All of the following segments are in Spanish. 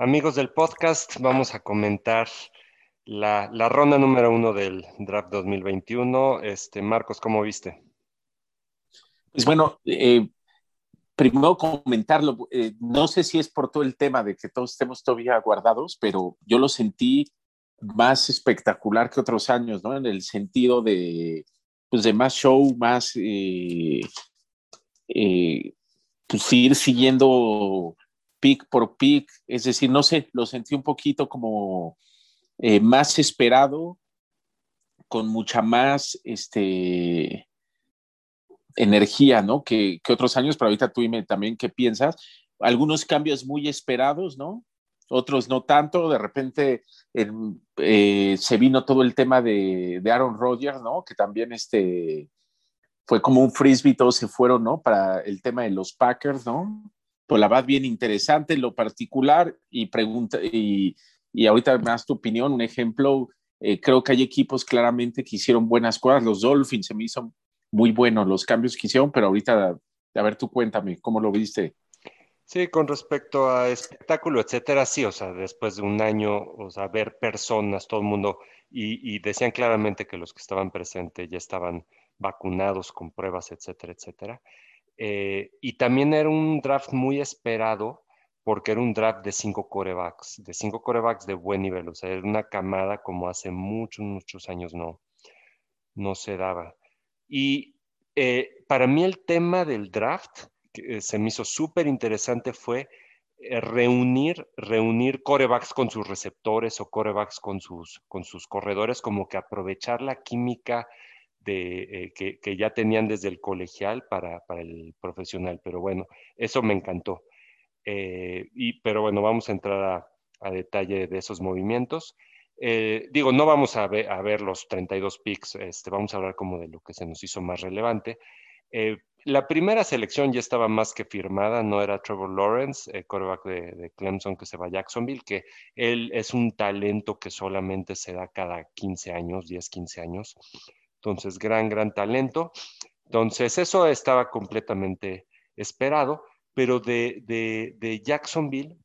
Amigos del podcast, vamos a comentar la, ronda número uno del draft 2021. Este, Marcos, ¿cómo viste? Pues bueno, eh, primero comentarlo, eh, no sé si es por todo el tema de que todos estemos todavía guardados, pero yo lo sentí más espectacular que otros años, ¿no? En el sentido de, pues de más show, más, eh, pues ir siguiendo pick por pick, es decir, no sé, lo sentí un poquito como eh, más esperado, con mucha más este, energía, ¿no? Que, otros años, pero ahorita tú dime también qué piensas. Algunos cambios muy esperados, ¿no? Otros no tanto, de repente eh, se vino todo el tema de, Aaron Rodgers, ¿no? Que también este, fue como un frisbee, todos se fueron, ¿no? Para el tema de los Packers, ¿no? Pues la verdad bien interesante lo particular y pregunta y, y ahorita más tu opinión, un ejemplo, eh, creo que hay equipos claramente que hicieron buenas cosas, los Dolphins se me hizo muy buenos los cambios que hicieron, pero ahorita, a ver tú cuéntame, ¿cómo lo viste? Sí, con respecto a espectáculo, etcétera, sí, o sea, después de un año, o sea, ver personas, todo el mundo, y, y decían claramente que los que estaban presentes ya estaban vacunados con pruebas, etcétera, etcétera. Eh, y también era un draft muy esperado porque era un draft de cinco corebacks, de cinco corebacks de buen nivel, o sea, era una camada como hace muchos, muchos años no, no se daba. Y eh, para mí el tema del draft, que eh, se me hizo súper interesante, fue reunir, reunir corebacks con sus receptores o corebacks con sus, con sus corredores, como que aprovechar la química de, eh, que, ya tenían desde el colegial para, el profesional. Pero bueno, eso me encantó. Eh, y, pero bueno, vamos a entrar a, detalle de esos movimientos. Eh, digo, no vamos a ver, a ver, los 32 picks, este, vamos a hablar como de lo que se nos hizo más relevante. la primera selección ya estaba más que firmada, no era Trevor Lawrence, el quarterback de, Clemson que se va a Jacksonville, que él es un talento que solamente se da cada 15 años, 10, 15 años. Entonces, gran, gran talento. Entonces, eso estaba completamente esperado, pero de, Jacksonville,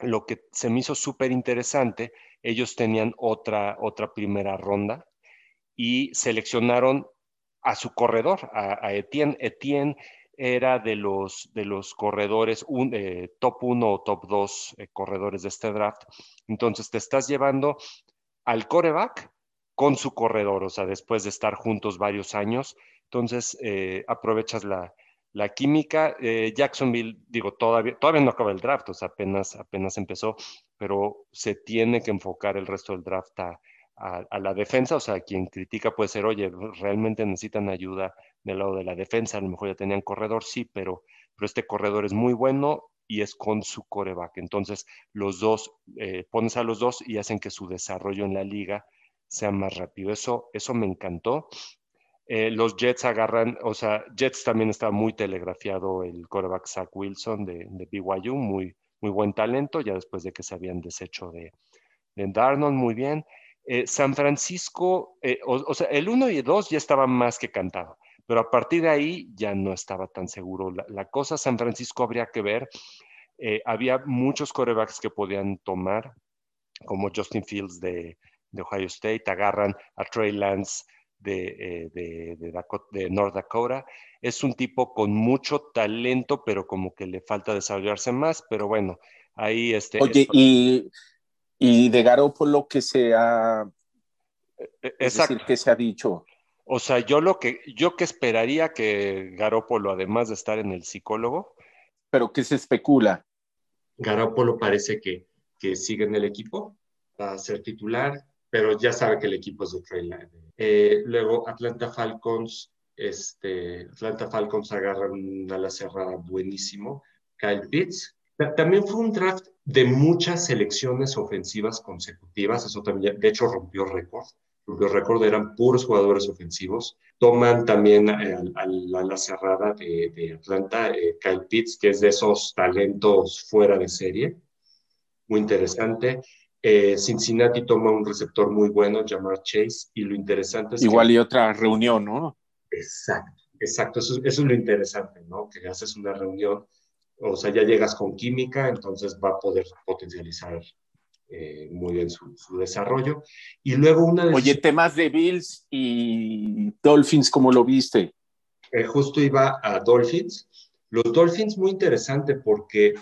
lo que se me hizo súper interesante, ellos tenían otra, otra primera ronda y seleccionaron a su corredor, a, Etienne. Etienne era de los, de los corredores eh, top 1 o top 2 eh, corredores de este draft. Entonces te estás llevando al coreback con su corredor, o sea, después de estar juntos varios años. Entonces, eh, aprovechas la, química. Eh, Jacksonville, digo, todavía, todavía no acaba el draft, o sea, apenas, apenas empezó, pero se tiene que enfocar el resto del draft a, la defensa, o sea, quien critica puede ser, oye, realmente necesitan ayuda del lado de la defensa, a lo mejor ya tenían corredor, sí, pero, pero este corredor es muy bueno y es con su coreback. Entonces, los dos, eh, pones a los dos y hacen que su desarrollo en la liga sea más rápido. Eso, eso me encantó. Eh, los Jets agarran, o sea, Jets también estaba muy telegrafiado el quarterback Zach Wilson de, de BYU, muy, muy buen talento, ya después de que se habían deshecho de, de Darnold, muy bien. Eh, San Francisco, eh, o, sea, el 1 y el 2 ya estaban más que cantado, pero a partir de ahí ya no estaba tan seguro. La, la cosa, San Francisco habría que ver, había muchos corebacks que podían tomar, como Justin Fields de, de Ohio State, agarran a Trey Lance de, eh, de, North Dakota. Es un tipo con mucho talento, pero como que le falta desarrollarse más, pero bueno, ahí este... Oye, y, y de Garoppolo que se ha... E, e, es decir, que se ha dicho. O sea, yo lo que, yo que esperaría que Garópolo, además de estar en el psicólogo. Pero que se especula. Garópolo parece que, que sigue en el equipo, va a ser titular, pero ya sabe que el equipo es de Trey eh, luego Atlanta Falcons, este, Atlanta Falcons agarran una ala cerrada buenísimo, Kyle Pitts. También fue un draft de muchas selecciones ofensivas consecutivas, eso también, de hecho, rompió récord. Rompió récord, eran puros jugadores ofensivos. Toman también la ala cerrada de, Atlanta, eh, Kyle Pitts, que es de esos talentos fuera de serie. Muy interesante. Eh, Cincinnati toma un receptor muy bueno, Jamar Chase, y lo interesante es Igual y otra reunión, ¿no? Exacto, exacto, eso, es lo interesante, ¿no? Que haces una reunión o sea, ya llegas con química, entonces va a poder potencializar eh, muy bien su, desarrollo. Y luego una de... Oye, temas de Bills y Dolphins, ¿cómo lo viste? Eh, justo iba a Dolphins. Los Dolphins muy interesante porque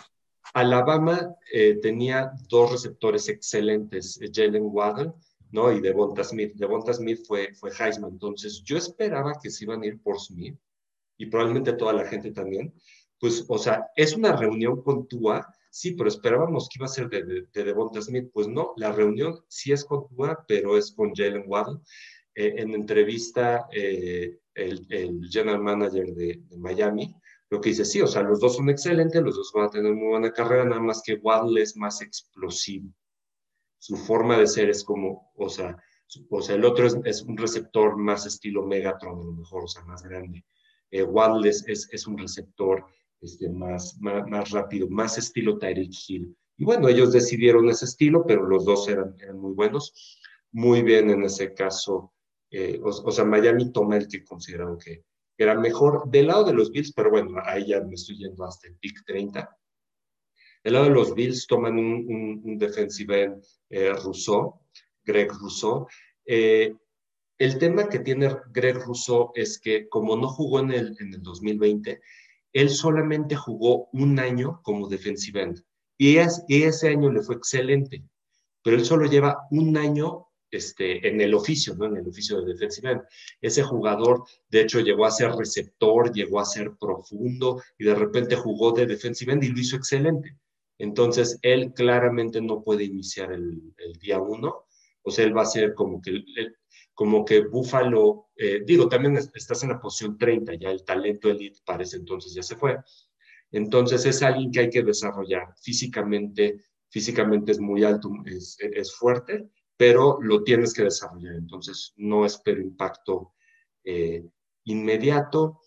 Alabama eh, tenía dos receptores excelentes, Jalen Waddle, ¿no? Y Devonta Smith. Devonta Smith fue, fue Heisman. Entonces, yo esperaba que se iban a ir por Smith y probablemente toda la gente también. Pues, o sea, es una reunión con Tua, sí, pero esperábamos que iba a ser de, de, Devonta Smith. Pues no, la reunión sí es con Tua, pero es con Jalen Waddle. Eh, en entrevista, eh, el, general manager de, de, Miami lo que dice, sí, o sea, los dos son excelentes, los dos van a tener muy buena carrera, nada más que Waddle es más explosivo. Su forma de ser es como, o sea, o sea el otro es, es un receptor más estilo Megatron, a lo mejor, o sea, más grande. Eh, es, es, un receptor este, más, más, rápido, más estilo Tyreek Hill. Y bueno, ellos decidieron ese estilo, pero los dos eran, eran muy buenos. Muy bien en ese caso. Eh, o, sea, Miami toma el que consideraron que era mejor del lado de los Bills, pero bueno, ahí ya me estoy yendo hasta el pick 30. Del lado de los Bills toman un, un, defensive end eh, Rousseau, Greg Rousseau. Eh, el tema que tiene Greg Rousseau es que como no jugó en el, en el 2020, él solamente jugó un año como defensive end y, ese año le fue excelente, pero él solo lleva un año este, en el oficio, ¿no? En el oficio de defensive end. Ese jugador, de hecho, llegó a ser receptor, llegó a ser profundo y de repente jugó de defensive end y lo hizo excelente. Entonces, él claramente no puede iniciar el, día uno, o sea, él va a ser como que como que Buffalo, eh, digo, también estás en la posición 30, ya el talento elite parece entonces ya se fue. Entonces es alguien que hay que desarrollar físicamente, físicamente es muy alto, es, es fuerte, pero lo tienes que desarrollar. Entonces no espero impacto eh, inmediato.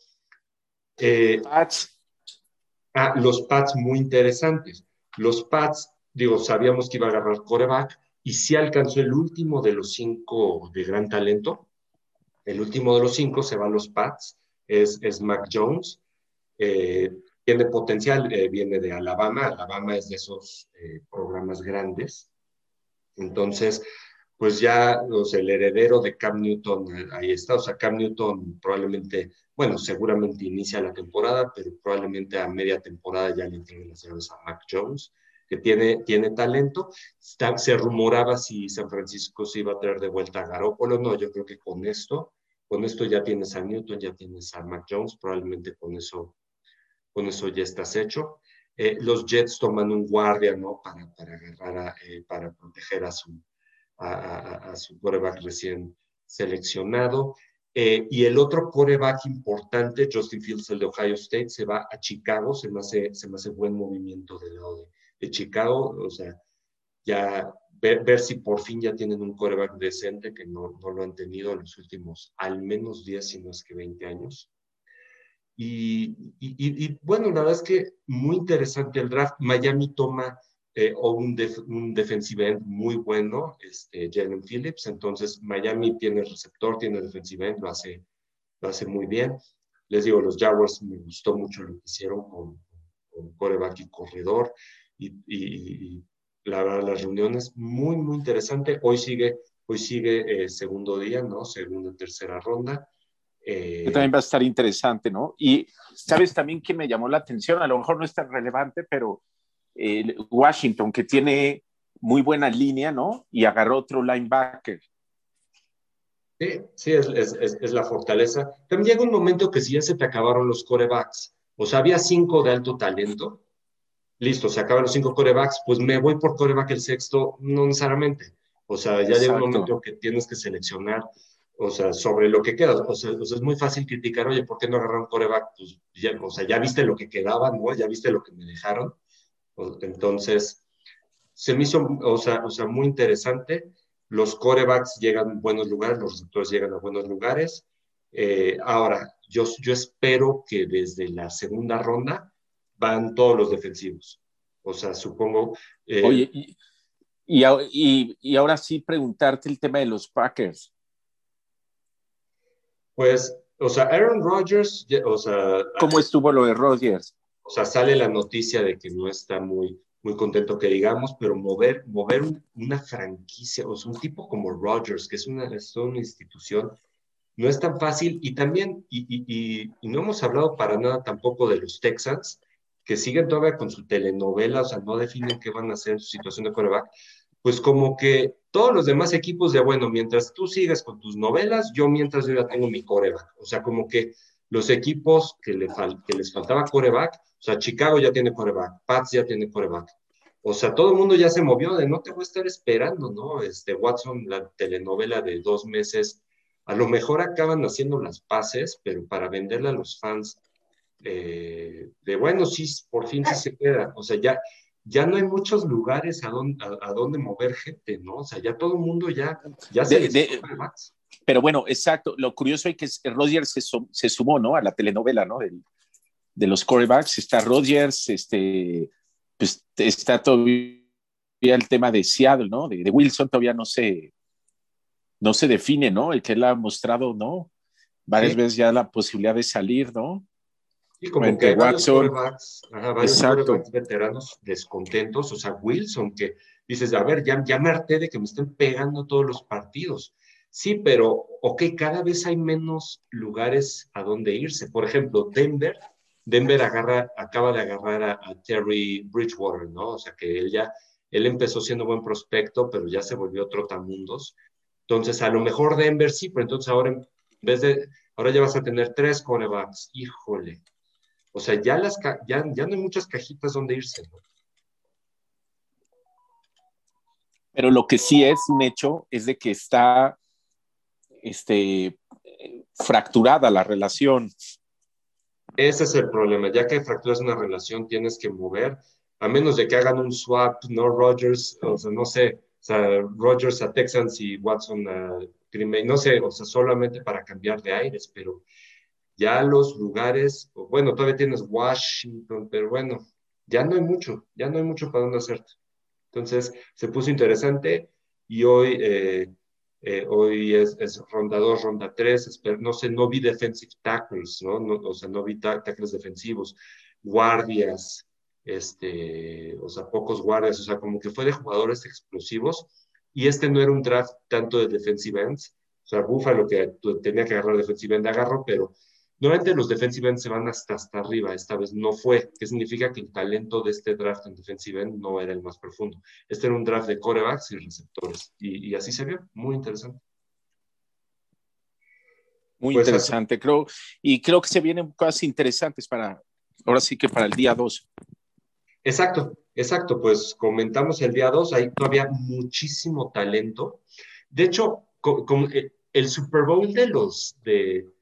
Eh, ah, los pads muy interesantes. Los pads, digo, sabíamos que iba a agarrar coreback, y si alcanzó el último de los cinco de gran talento. El último de los cinco se va a los Pats, es, es Mac Jones. Eh, tiene potencial, eh, viene de Alabama. Alabama es de esos eh, programas grandes. Entonces, pues ya el heredero de Cam Newton ahí está. O sea, Cam Newton probablemente, bueno, seguramente inicia la temporada, pero probablemente a media temporada ya le entreguen las llaves a Mac Jones que tiene, tiene talento. se rumoraba si San Francisco se iba a traer de vuelta a Garópolo. No, yo creo que con esto, con esto ya tienes a Newton, ya tienes a Mac Jones, probablemente con eso, con eso ya estás hecho. Eh, los Jets toman un guardia, ¿no? Para, para agarrar, eh, para proteger a su, a, a, su quarterback recién seleccionado. Eh, y el otro quarterback importante, Justin Fields, el de Ohio State, se va a Chicago, se me hace, se me hace buen movimiento del lado de, de Chicago, o sea, ya ver, si por fin ya tienen un coreback decente, que no, no, lo han tenido en los últimos al menos 10, si no es que 20 años. Y, y, bueno, la verdad es que muy interesante el draft. Miami toma eh, un, un defensive end muy bueno, este, Jalen Phillips. Entonces, Miami tiene receptor, tiene defensive end, lo hace, lo hace muy bien. Les digo, los Jaguars me gustó mucho lo que hicieron con, con coreback y corredor y, la verdad, las reuniones muy, muy interesante. Hoy sigue, hoy sigue eh, segundo día, ¿no? Segunda, tercera ronda. Eh, también va a estar interesante, ¿no? Y sabes también que me llamó la atención, a lo mejor no es tan relevante, pero eh, Washington, que tiene muy buena línea, ¿no? Y agarró otro linebacker. Sí, sí, es, es, es, la fortaleza. También llega un momento que si ya se te acabaron los corebacks, o sea, había cinco de alto talento, listo, se acaban los cinco corebacks, pues me voy por coreback el sexto, no necesariamente. O sea, ya llega un momento que tienes que seleccionar, o sea, sobre lo que queda. O sea, es muy fácil criticar, oye, ¿por qué no agarraron coreback? Pues ya, o sea, ya viste lo que quedaba, ¿no? Ya viste lo que me dejaron. Entonces, se me hizo, o sea, o sea, muy interesante. Los corebacks llegan a buenos lugares, los receptores llegan a buenos lugares. Eh, ahora, yo, yo espero que desde la segunda ronda van todos los defensivos. O sea, supongo... Eh, Oye, y, y, y, ahora sí preguntarte el tema de los Packers. Pues, o sea, Aaron Rodgers, o sea... ¿Cómo estuvo lo de Rodgers? O sea, sale la noticia de que no está muy, muy contento que digamos, pero mover, mover una franquicia, o sea, un tipo como Rogers, que es una, es una institución, no es tan fácil. Y también, y, y, y, no hemos hablado para nada tampoco de los Texans, que siguen todavía con su telenovela, o sea, no definen qué van a hacer en su situación de coreback, pues como que todos los demás equipos de, bueno, mientras tú sigas con tus novelas, yo mientras yo ya tengo mi coreback. O sea, como que los equipos que, le que les faltaba coreback, o sea, Chicago ya tiene coreback, Pats ya tiene coreback. O sea, todo el mundo ya se movió de no te voy a estar esperando, ¿no? Este Watson, la telenovela de dos meses, a lo mejor acaban haciendo las paces, pero para venderle a los fans eh, de, bueno, sí, por fin sí se queda. O sea, ya, ya no hay muchos lugares a donde, a, donde mover gente, ¿no? O sea, ya todo el mundo ya, ya se de, Pero bueno, exacto. Lo curioso es que Rodgers se, se sumó, ¿no? A la telenovela, ¿no? de los corebacks. Está Rodgers, este, pues está todavía el tema de Seattle, ¿no? De, Wilson todavía no se, no se define, ¿no? El que él ha mostrado, ¿no? Varias veces ya la posibilidad de salir, ¿no? Y como que hay Watson, varios, veteranos descontentos, o sea, Wilson, que dices, a ver, ya, ya me harté de que me estén pegando todos los partidos. Sí, pero, ok, cada vez hay menos lugares a donde irse. Por ejemplo, Denver, Denver agarra, acaba de agarrar a, Terry Bridgewater, ¿no? O sea, que él ya, él empezó siendo buen prospecto, pero ya se volvió trotamundos. Entonces, a lo mejor Denver sí, pero entonces ahora, en vez de, ahora ya vas a tener tres corebacks. Híjole, o sea, ya, las, ya, ya no hay muchas cajitas donde irse. Pero lo que sí es un hecho es de que está este, fracturada la relación. Ese es el problema. Ya que fracturas una relación, tienes que mover, a menos de que hagan un swap, no Rogers, o sea, no sé, o sea, Rogers a Texans y Watson a Green Bay, no sé, o sea, solamente para cambiar de aires, pero ya los lugares, bueno, todavía tienes Washington, pero bueno, ya no hay mucho, ya no hay mucho para dónde hacerte. Entonces, se puso interesante y hoy, eh, eh, hoy es, ronda 2, ronda 3, no sé, no vi defensive tackles, ¿no? o sea, no vi tackles defensivos, guardias, este, o sea, pocos guardias, o sea, como que fue de jugadores explosivos y este no era un draft tanto de defensive ends, o sea, Buffalo que tenía que agarrar defensive end agarro, pero Normalmente los defensive ends se van hasta, hasta arriba, esta vez no fue, que significa que el talento de este draft en defensive end no era el más profundo. Este era un draft de corebacks y receptores, y, así se vio, muy interesante. Muy pues interesante, creo, y creo que se vienen cosas interesantes para, ahora sí que para el día 2. Exacto, exacto, pues comentamos el día 2, hay todavía muchísimo talento. De hecho, eh, el Super Bowl de los de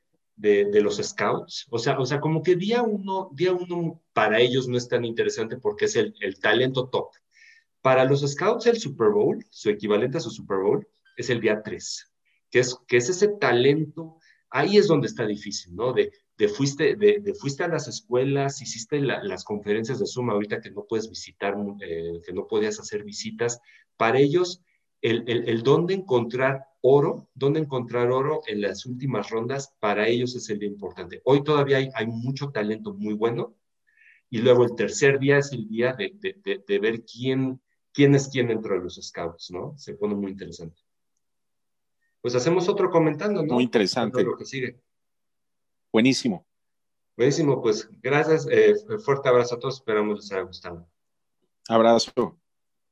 de, los scouts. O sea, o sea, como que día uno, día uno para ellos no es tan interesante porque es el, el talento top. Para los scouts, el Super Bowl, su equivalente a su Super Bowl, es el día 3, que es, que es ese talento, ahí es donde está difícil, ¿no? De, de fuiste, de, fuiste a las escuelas, hiciste las conferencias de Zoom ahorita que no puedes visitar, eh, que no podías hacer visitas. Para ellos, el, el, el dónde encontrar oro, dónde encontrar oro en las últimas rondas, para ellos es el día importante. Hoy todavía hay, hay mucho talento muy bueno y luego el tercer día es el día de, de, de, ver quién, quién es quién dentro de los scouts, ¿no? Se pone muy interesante. Pues hacemos otro comentando, ¿no? Muy interesante. Lo que sigue. Buenísimo. Buenísimo, pues gracias. Eh, fuerte abrazo a todos. Esperamos les haya gustado. Abrazo.